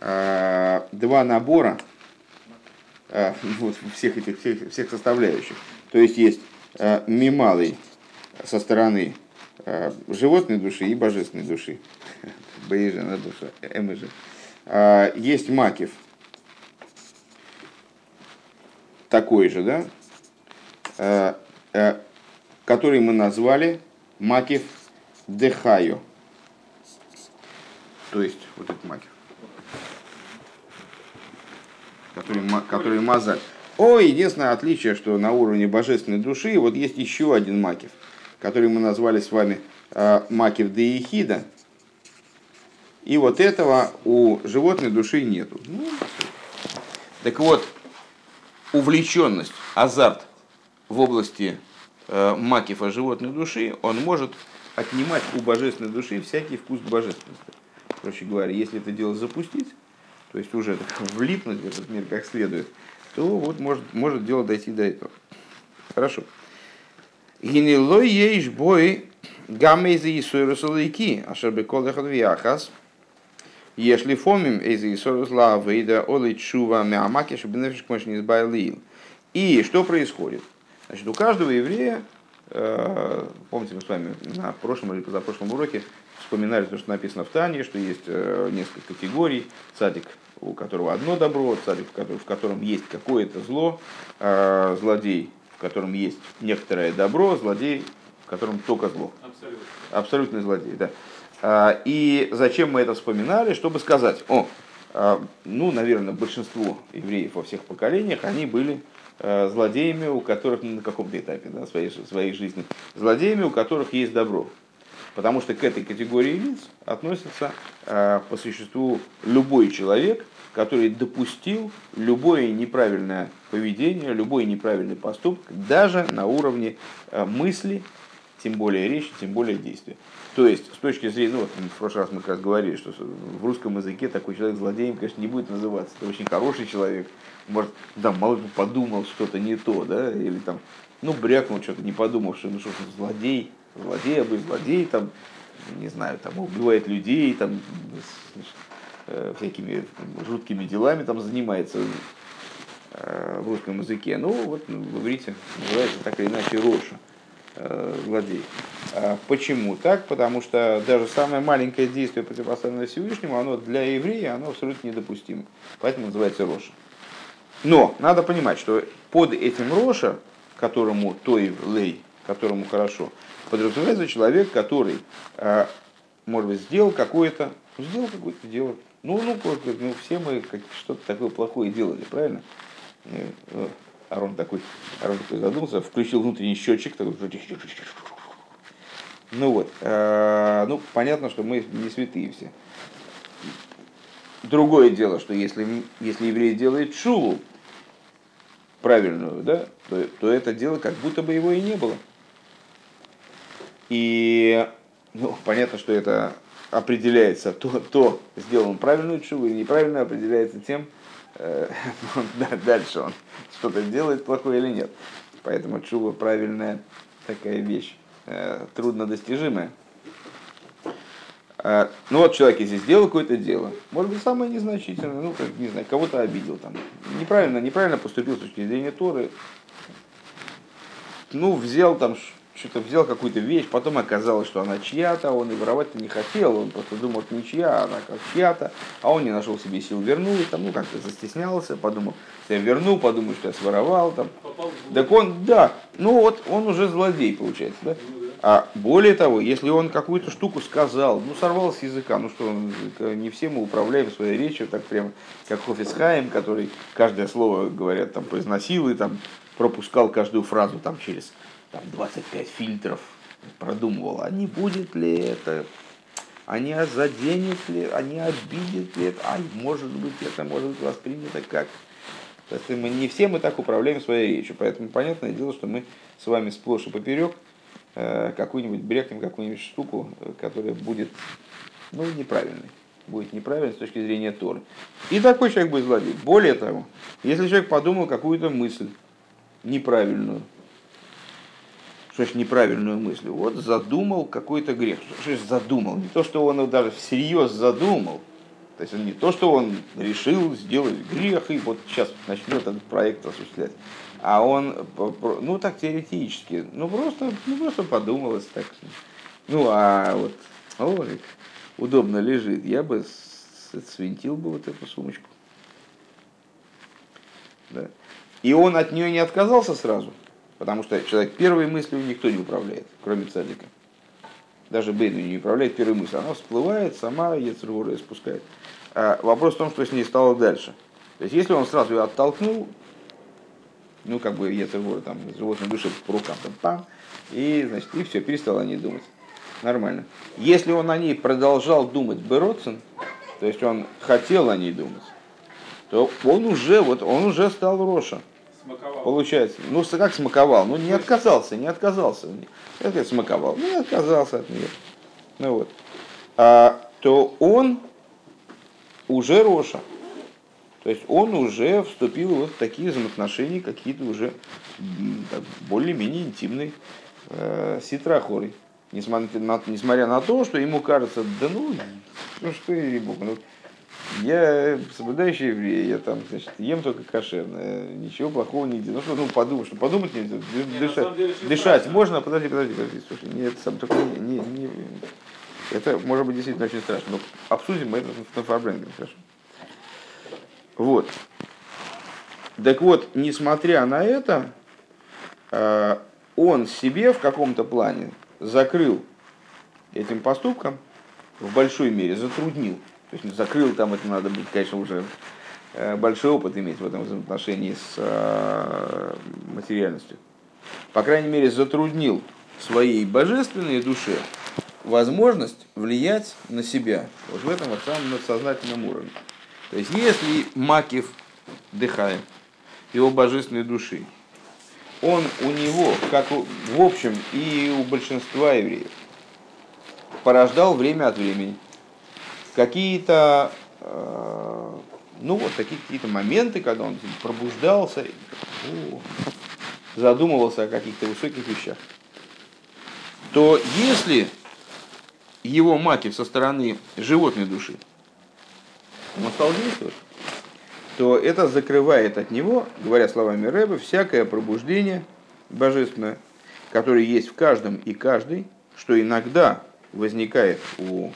Speaker 1: э, два набора э, вот, всех этих всех, всех составляющих. То есть есть э, мималый со стороны э, животной души и божественной души. Боежена душа, эмэжи. А, есть макив, такой же, да, э, который мы назвали макив дехайо. То есть вот этот макив, который, который мазаль. О, единственное отличие, что на уровне божественной души вот есть еще один макив, который мы назвали с вами э, макив деихида. И вот этого у животной души нету. Ну, так вот, увлеченность, азарт в области э, макифа животной души, он может отнимать у божественной души всякий вкус божественности. Проще говоря, если это дело запустить, то есть уже влипнуть в этот мир как следует – то вот может, может дело дойти до этого. Хорошо. Гинилой ейш бой гаммейзи исуэрусалайки, ашербе колдехат виахас, если фомим эйзи исуэрус лавейда олей чува мямаки, чтобы нефиш не избавил. И что происходит? Значит, у каждого еврея, помните, мы с вами на прошлом или позапрошлом уроке вспоминали то, что написано в Тане, что есть э, несколько категорий. Цадик у которого одно добро, царь, в котором есть какое-то зло, а злодей, в котором есть некоторое добро, злодей, в котором только зло. Абсолютно. Абсолютный злодей, да. И зачем мы это вспоминали? Чтобы сказать, о, ну, наверное, большинство евреев во всех поколениях, они были злодеями, у которых ну, на каком-то этапе да, своей, своей жизни, злодеями, у которых есть добро. Потому что к этой категории лиц относится э, по существу любой человек, который допустил любое неправильное поведение, любой неправильный поступок, даже на уровне э, мысли, тем более речи, тем более действия. То есть, с точки зрения, ну вот в прошлый раз мы как раз говорили, что в русском языке такой человек злодеем, конечно, не будет называться. Это очень хороший человек. Может, да, мало бы подумал что-то не то, да, или там, ну, брякнул что-то, не подумал, что, ну, что злодей, злодей, а бы злодей, там, не знаю, там, убивает людей, там, э, всякими жуткими делами там занимается э, в русском языке. Ну, вот ну, в иврите называется так или иначе Роша, э, злодей. А почему так? Потому что даже самое маленькое действие, противопоставленное Всевышнему, оно для еврея оно абсолютно недопустимо. Поэтому называется Роша. Но надо понимать, что под этим Роша, которому той лей, которому хорошо, подразумевается человек, который, а, может быть, сделал какое-то, сделал какое-то дело. Ну, ну, ну все мы что-то такое плохое делали, правильно? Э, э, Арон такой, Арон такой задумался, включил внутренний счетчик, такой, ну вот, э, ну понятно, что мы не святые все. Другое дело, что если, если еврей делает шулу, правильную, да, то, то это дело как будто бы его и не было. И ну, понятно, что это определяется, то, то сделал правильную чуву или неправильно, определяется тем, э, дальше он что-то делает плохое или нет. Поэтому чува правильная такая вещь, э, труднодостижимая. А, ну вот человек, если сделал какое-то дело, может быть, самое незначительное, ну, как, не знаю, кого-то обидел, там, неправильно, неправильно поступил с точки зрения Торы, ну, взял там, что-то взял какую-то вещь, потом оказалось, что она чья-то, он и воровать-то не хотел, он просто думал, что не чья, она как чья-то, а он не нашел себе сил вернуть, там, ну, как-то застеснялся, подумал, я верну, подумаю, что я своровал, там. Так он, да, ну вот, он уже злодей, получается, да? А более того, если он какую-то штуку сказал, ну сорвал с языка, ну что, не все мы управляем своей речью, так прям как Хофисхайм, который каждое слово, говорят, там произносил и там пропускал каждую фразу там через там, 25 фильтров, продумывал, а не будет ли это, а не заденет ли, а не обидит ли это, а может быть это может быть воспринято как. То есть мы не все мы так управляем своей речью, поэтому понятное дело, что мы с вами сплошь и поперек Э, какую-нибудь брехнем какую-нибудь штуку, которая будет ну, неправильной. Будет неправильной с точки зрения Торы. И такой человек будет злодей. Более того, если человек подумал какую-то мысль неправильную, что значит неправильную мысль? Вот задумал какой-то грех. Что значит задумал? Не то, что он даже всерьез задумал. То есть не то, что он решил сделать грех и вот сейчас начнет этот проект осуществлять а он, ну так теоретически, ну просто, ну просто подумалось так. Ну а вот, о, удобно лежит, я бы свинтил бы вот эту сумочку. Да. И он от нее не отказался сразу, потому что человек первой мыслью никто не управляет, кроме цадика. Даже Бейну не управляет первой мыслью. Она всплывает, сама Ецергура спускает. А вопрос в том, что с ней стало дальше. То есть, если он сразу ее оттолкнул, ну, как бы Ецергора, там, животное души по рукам, там, пам, и, значит, и все, перестал о ней думать. Нормально. Если он о ней продолжал думать Бероцин, то есть он хотел о ней думать, то он уже, вот, он уже стал Роша. Смаковал. Получается. Ну, как смаковал? Ну, не отказался, не отказался. Это смаковал. Ну, не отказался от нее. Ну вот. А, то он уже Роша. То есть он уже вступил вот в такие взаимоотношения, какие-то уже более-менее интимные э, ситрахоры. Несмотря на, несмотря на то, что ему кажется, да ну, ну что я бог, ну, я соблюдающий еврей, я там, значит, ем только кошерное, ничего плохого не делаю. Ну что, ну подумай, что подумать нельзя, не, дышать, деле, дышать можно, подожди, подожди, подожди, слушай, нет, сам не, не, не, это может быть действительно очень страшно, но обсудим мы это на фарбренге, хорошо. Вот. Так вот, несмотря на это, э, он себе в каком-то плане закрыл этим поступком, в большой мере затруднил. То есть закрыл там, это надо быть, конечно, уже э, большой опыт иметь в этом отношении с э, материальностью. По крайней мере, затруднил своей божественной душе возможность влиять на себя вот в этом вот самом надсознательном уровне. То есть, если Макив Дыхаем, его божественной души, он у него, как в общем и у большинства евреев, порождал время от времени какие-то, э, ну вот такие какие-то моменты, когда он пробуждался, задумывался о каких-то высоких вещах, то если его макив со стороны животной души, он стал действовать, то это закрывает от него, говоря словами Рэба, всякое пробуждение божественное, которое есть в каждом и каждой, что иногда возникает у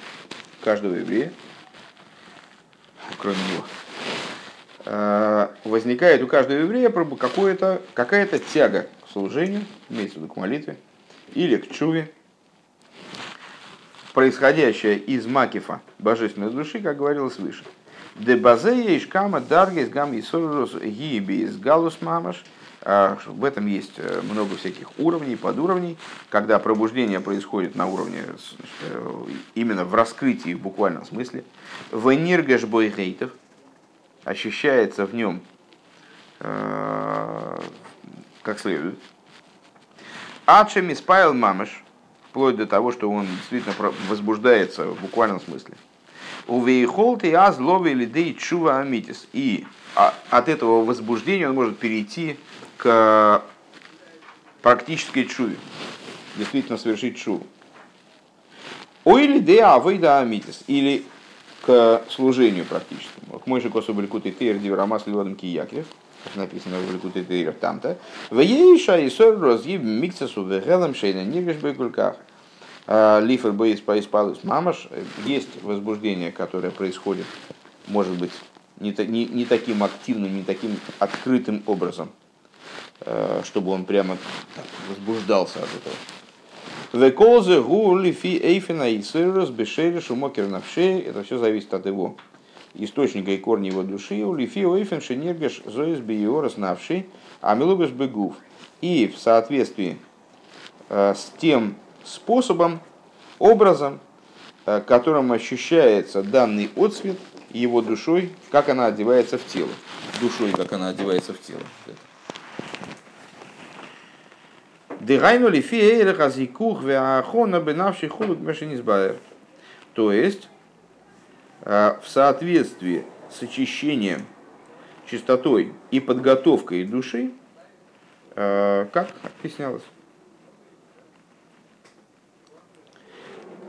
Speaker 1: каждого еврея, кроме него, а, возникает у каждого еврея какая-то тяга к служению, имеется в виду к молитве, или к чуве, происходящая из макифа божественной души, как говорилось выше. Дебазея ишкама даргес гам исорус гибис галус мамаш. А, в этом есть э, много всяких уровней, подуровней, когда пробуждение происходит на уровне э, именно в раскрытии в буквальном смысле. В энергеш бойхейтов ощущается в нем э, как следует. Ачами спайл мамаш, вплоть до того, что он действительно возбуждается в буквальном смысле. У вейхолты аз лови лидей чува амитис. И от этого возбуждения он может перейти к практической чуве. Действительно совершить чуву. Ой лидей авейда амитис. Или к служению практическому. К мой же косу балькуты тейр диврамас ливадам киякев написано в Ликуте Тейров там-то. В Ейша и Сор разъеб миксасу вегелам шейна нигаш бейкульках. А, Лифер Бейс Паиспалус Мамаш, есть возбуждение, которое происходит, может быть, не, не, не таким активным, не таким открытым образом, а, чтобы он прямо возбуждался от этого. Веколзе гу лифи эйфина и сырос бешери шумокер навшей. Это все зависит от его источника и корня его души. У лифи эйфен шенергеш зоис биорос навшей, а милугаш бегув. И в соответствии а, с тем способом, образом, э, которым ощущается данный отцвет его душой, как она одевается в тело. Душой, как она одевается в тело. Дыгайну ли фиэйрэ хазикух веахона бенавший хулук мешенизбаер. То есть, э, в соответствии с очищением, чистотой и подготовкой души, э, как объяснялось,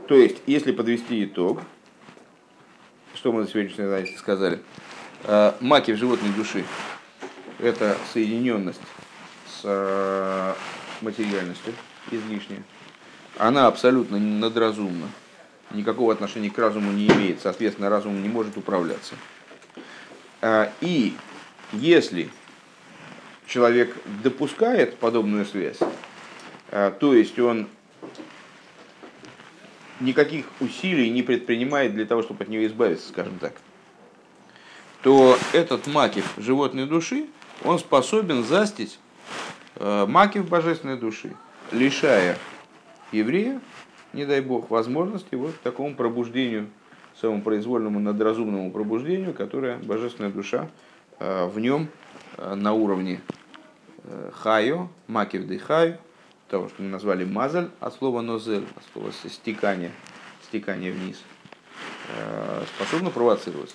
Speaker 1: То есть, если подвести итог, что мы на сегодняшней занятии сказали, э, маки в животной души – это соединенность с э, материальностью излишняя. Она абсолютно надразумна, никакого отношения к разуму не имеет, соответственно, разум не может управляться. Э, и если человек допускает подобную связь, то есть он никаких усилий не предпринимает для того, чтобы от нее избавиться, скажем так, то этот макив животной души, он способен застить э, макив божественной души, лишая еврея, не дай бог, возможности вот к такому пробуждению, самопроизвольному надразумному пробуждению, которое божественная душа э, в нем э, на уровне хайо, макив де хайо, того, что мы назвали мазаль, от слова нозель, от слова стекание, стекание вниз, э, способно провоцировать.